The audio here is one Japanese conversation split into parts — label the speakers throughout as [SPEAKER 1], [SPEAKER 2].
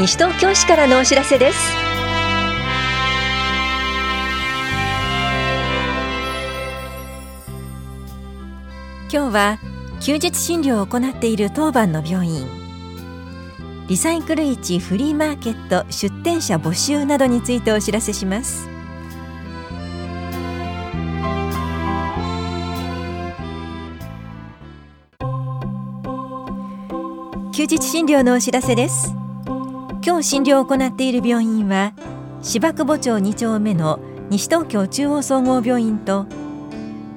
[SPEAKER 1] 西東京市からのお知らせです。今日は休日診療を行っている当番の病院。リサイクル市フリーマーケット出店者募集などについてお知らせします。休日診療のお知らせです。今日診療を行っている病院は芝久保町2丁目の西東京中央総合病院と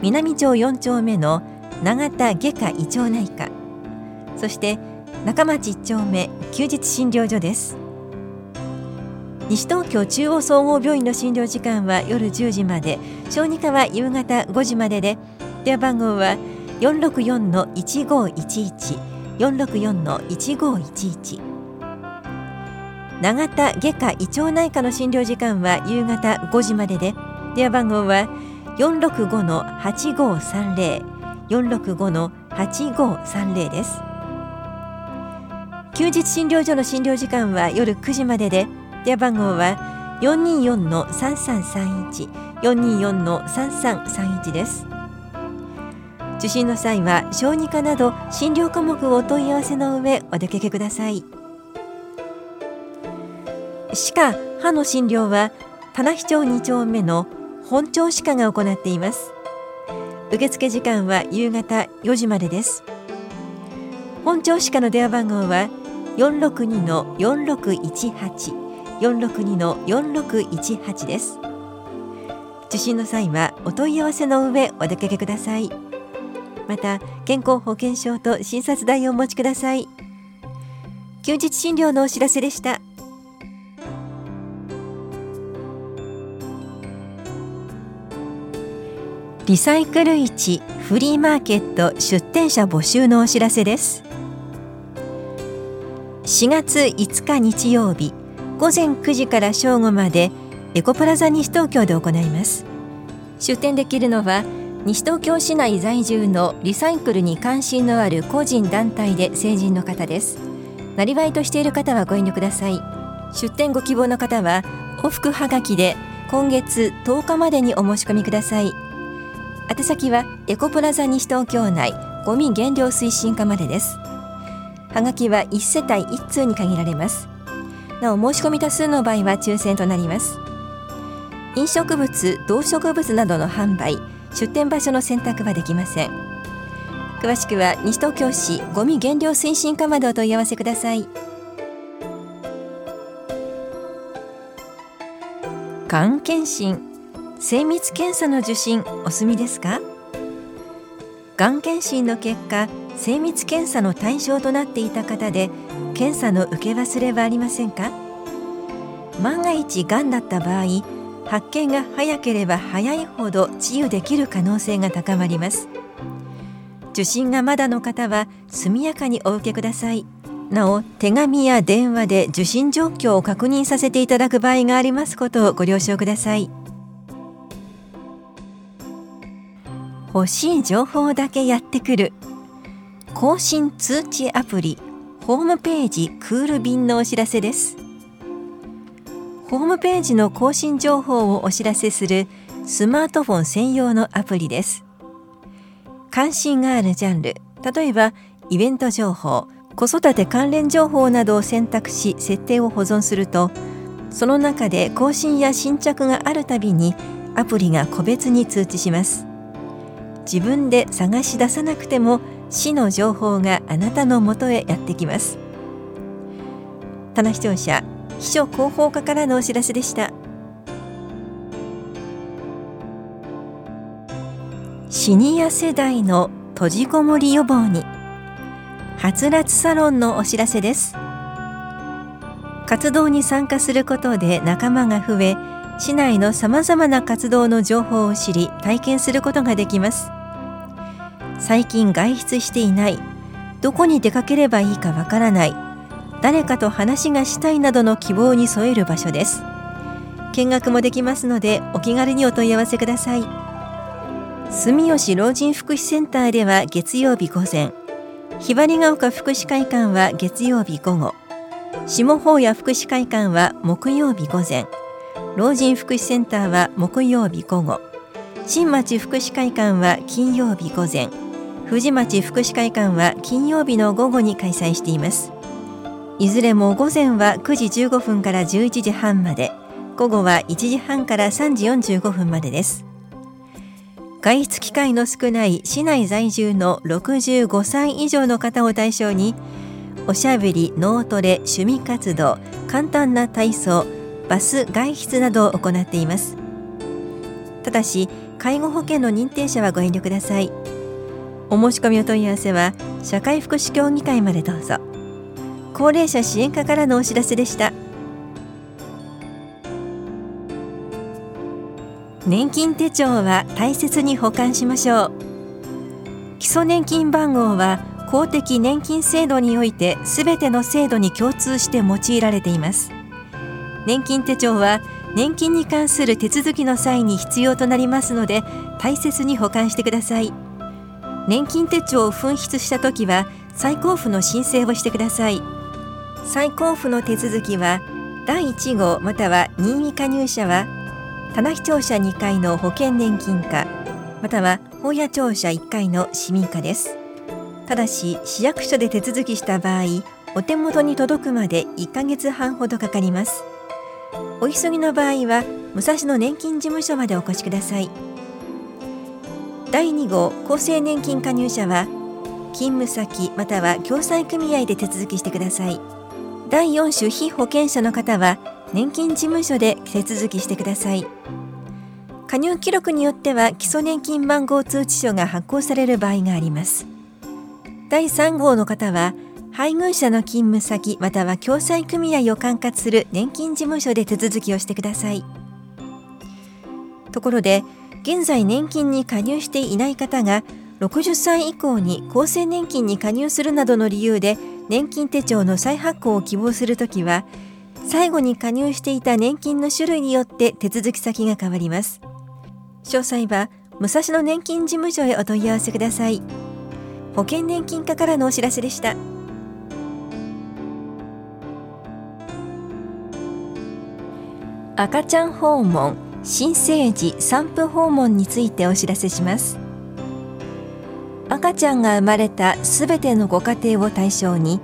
[SPEAKER 1] 南町4丁目の永田外科胃腸内科。そして中町1丁目休日診療所です。西東京中央総合病院の診療時間は夜10時まで小児科は夕方5時までで電話番号は464-1511 464-1511永田外科胃腸内科の診療時間は夕方5時までで。電話番号は465-8530 465-8530です。休日診療所の診療時間は夜9時までで。電話番号は424-3331 424-3331です。受診の際は小児科など診療科目をお問い合わせの上お出かけください。歯科歯の診療は棚視町2丁目の本町歯科が行っています。受付時間は夕方4時までです。本町歯科の電話番号は462-4618 462-4618です。受診の際はお問い合わせの上お出かけください。また健康保険証と診察代をお持ちください。休日診療のお知らせでした。リサイクル市フリーマーケット出店者募集のお知らせです。4月5日日曜日午前9時から正午までエコプラザ西東京で行います。出店できるのは西東京市内在住のリサイクルに関心のある個人団体で成人の方です。なりわいとしている方はご遠慮ください。出店ご希望の方は往復はがきで今月10日までにお申し込みください。宛先はエコプラザ西東京内ゴミ減量推進課までです。はがきは1世帯1通に限られます。なお申し込み多数の場合は抽選となります。飲食物動植物などの販売出店場所の選択はできません。詳しくは西東京市ゴミ減量推進課までお問い合わせください。がん検診精密検査の受診お済みですか？がん検診の結果精密検査の対象となっていた方で検査の受け忘れはありませんか？万が一がんだった場合発見が早ければ早いほど治癒できる可能性が高まります。受診がまだの方は速やかにお受けください。なお手紙や電話で受診状況を確認させていただく場合がありますことをご了承ください。欲しい情報だけやってくる。更新通知アプリホームページクール便のお知らせです。ホームページの更新情報をお知らせするスマートフォン専用のアプリです。関心があるジャンル例えばイベント情報子育て関連情報などを選択し設定を保存するとその中で更新や新着があるたびにアプリが個別に通知します。自分で探し出さなくても市の情報があなたのもとへやってきます。棚視聴者秘書広報課からのお知らせでした。シニア世代の閉じこもり予防にはつらつサロンのお知らせです。活動に参加することで仲間が増え市内のさまざまな活動の情報を知り体験することができます。最近外出していないどこに出かければいいかわからない誰かと話がしたいなどの希望に添える場所です。見学もできますのでお気軽にお問い合わせください。住吉老人福祉センターでは月曜日午前ひばりが丘福祉会館は月曜日午後下法屋福祉会館は木曜日午前老人福祉センターは木曜日午後。新町福祉会館は金曜日午前。藤町福祉会館は金曜日の午後に開催しています。いずれも午前は9時15分から11時半まで。午後は1時半から3時45分までです。外出機会の少ない市内在住の65歳以上の方を対象におしゃべり、脳トレ、趣味活動、簡単な体操、バス外出などを行っています。ただし介護保険の認定者はご遠慮ください。お申し込みお問い合わせは社会福祉協議会までどうぞ。高齢者支援課からのお知らせでした。年金手帳は大切に保管しましょう。基礎年金番号は公的年金制度においてすべての制度に共通して用いられています。年金手帳は年金に関する手続きの際に必要となりますので大切に保管してください。年金手帳を紛失した時は再交付の申請をしてください。再交付の手続きは第1号または任意加入者は棚視聴者2階の保険年金課または法屋庁舎1階の市民課です。ただし市役所で手続きした場合お手元に届くまで1ヶ月半ほどかかります。お急ぎの場合は武蔵野年金事務所までお越しください。第2号厚生年金加入者は勤務先または共済組合で手続きしてください。第4種被保険者の方は年金事務所で手続きしてください。加入記録によっては基礎年金番号通知書が発行される場合があります。第3号の方は配偶者の勤務先または共済組合を管轄する年金事務所で手続きをしてください。ところで現在年金に加入していない方が60歳以降に厚生年金に加入するなどの理由で年金手帳の再発行を希望するときは最後に加入していた年金の種類によって手続き先が変わります。詳細は武蔵野年金事務所へお問い合わせください。保険年金課からのお知らせでした。赤ちゃん訪問新生児産婦訪問についてお知らせします。赤ちゃんが生まれたすべてのご家庭を対象に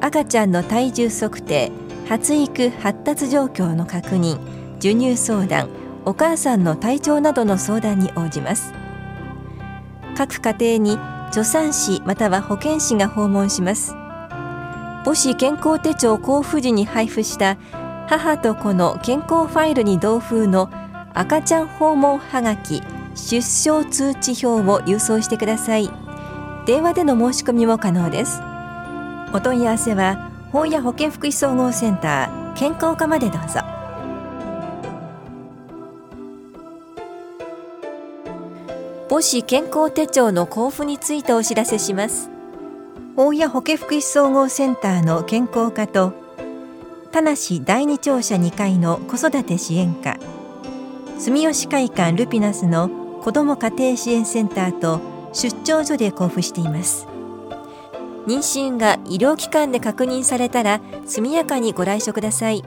[SPEAKER 1] 赤ちゃんの体重測定発育発達状況の確認授乳相談お母さんの体調などの相談に応じます。各家庭に助産師または保健師が訪問します。母子健康手帳交付時に配布した母と子の健康ファイルに同封の赤ちゃん訪問はがき出生通知表を郵送してください。電話での申し込みも可能です。お問い合わせは本屋保健福祉総合センター健康課までどうぞ。母子健康手帳の交付についてお知らせします。本屋保健福祉総合センターの健康課と田無第二庁舎2階の子育て支援課。住吉会館ルピナスの子ども家庭支援センターと出張所で交付しています。妊娠が医療機関で確認されたら速やかにご来所ください。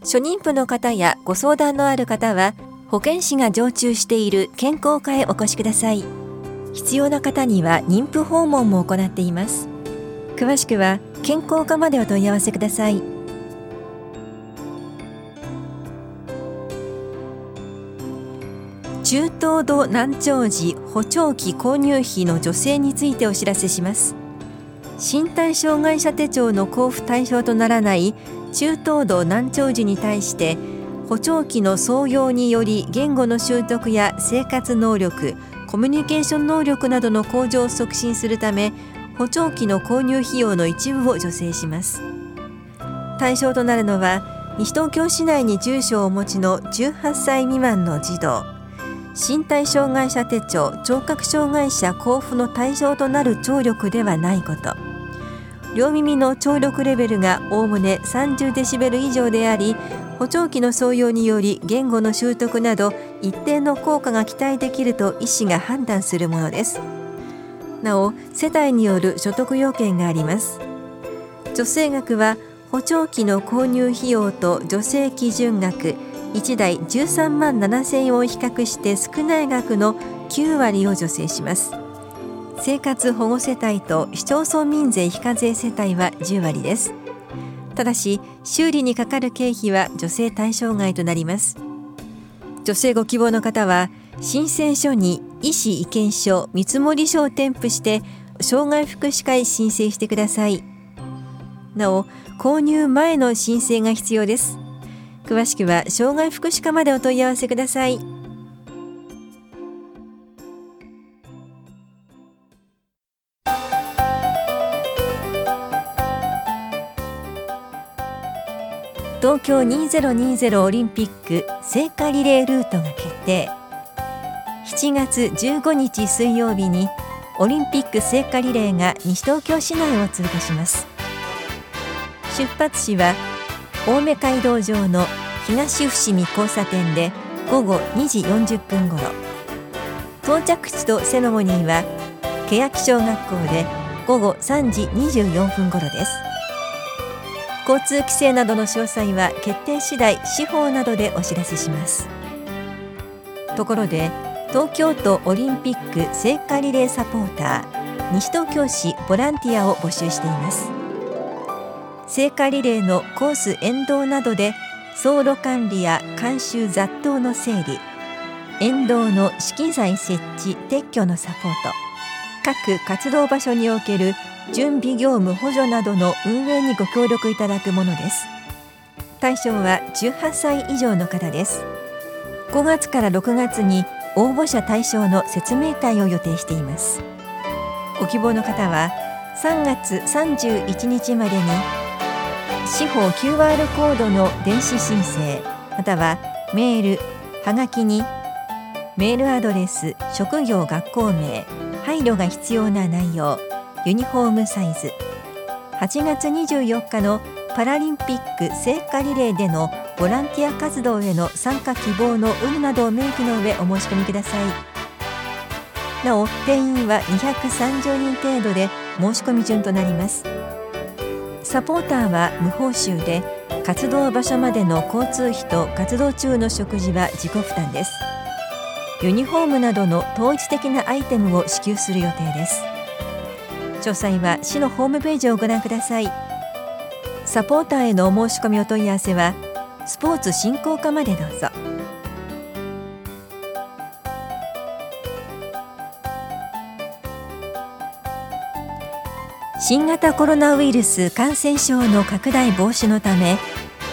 [SPEAKER 1] 初妊婦の方やご相談のある方は保健師が常駐している健康課へお越しください。必要な方には妊婦訪問も行っています。詳しくは健康課までお問い合わせください。中等度難聴時補聴器購入費の助成についてお知らせします。身体障害者手帳の交付対象とならない中等度難聴時に対して補聴器の創用により言語の習得や生活能力コミュニケーション能力などの向上を促進するため補聴器の購入費用の一部を助成します対象となるのは西東京市内に住所をお持ちの18歳未満の児童身体障害者手帳聴覚障害者交付の対象となる聴力ではないこと両耳の聴力レベルがおおむね30デシベル以上であり補聴器の創用により言語の習得など一定の効果が期待できると医師が判断するものです。なお世帯による所得要件があります。助成額は補聴器の購入費用と助成基準額1台13万7000円を比較して少ない額の9割を助成します。生活保護世帯と市町村民税非課税世帯は10割です。ただし修理にかかる経費は助成対象外となります。助成ご希望の方は申請書に医師意見書見積書を添付して障害福祉課へ申請してください。なお購入前の申請が必要です。詳しくは障害福祉課までお問い合わせください。東京2020オリンピック聖火リレールートが決定。7月15日水曜日にオリンピック聖火リレーが西東京市内を通過します。出発地は青梅街道上の東伏見交差点で午後2時40分ごろ到着地とセレモニーは欅小学校で午後3時24分ごろです。交通規制などの詳細は決定次第司法などでお知らせします。ところで東京都オリンピック聖火リレーサポーター西東京市ボランティアを募集しています。聖火リレーのコース沿道などで走路管理や監修雑踏の整理沿道の資金材設置撤去のサポート各活動場所における準備業務補助などの運営にご協力いただくものです。対象は18歳以上の方です。5月から6月に応募者対象の説明会を予定しています。ご希望の方は3月31日までに司法 QR コードの電子申請またはメールはがきにメールアドレス職業学校名配慮が必要な内容ユニフォームサイズ8月24日のパラリンピック聖火リレーでのボランティア活動への参加希望の有無などを明記の上お申し込みください。なお定員は230人程度で申し込み順となります。サポーターは無報酬で活動場所までの交通費と活動中の食事は自己負担です。ユニフォームなどの統一的なアイテムを支給する予定です。詳細は市のホームページをご覧ください。サポーターへのお申し込みお問い合わせはスポーツ振興課までどうぞ。新型コロナウイルス感染症の拡大防止のため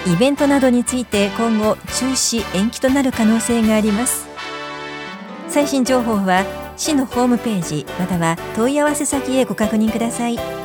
[SPEAKER 1] イベントなどについて今後中止延期となる可能性があります。最新情報は市のホームページまたは問い合わせ先へご確認ください。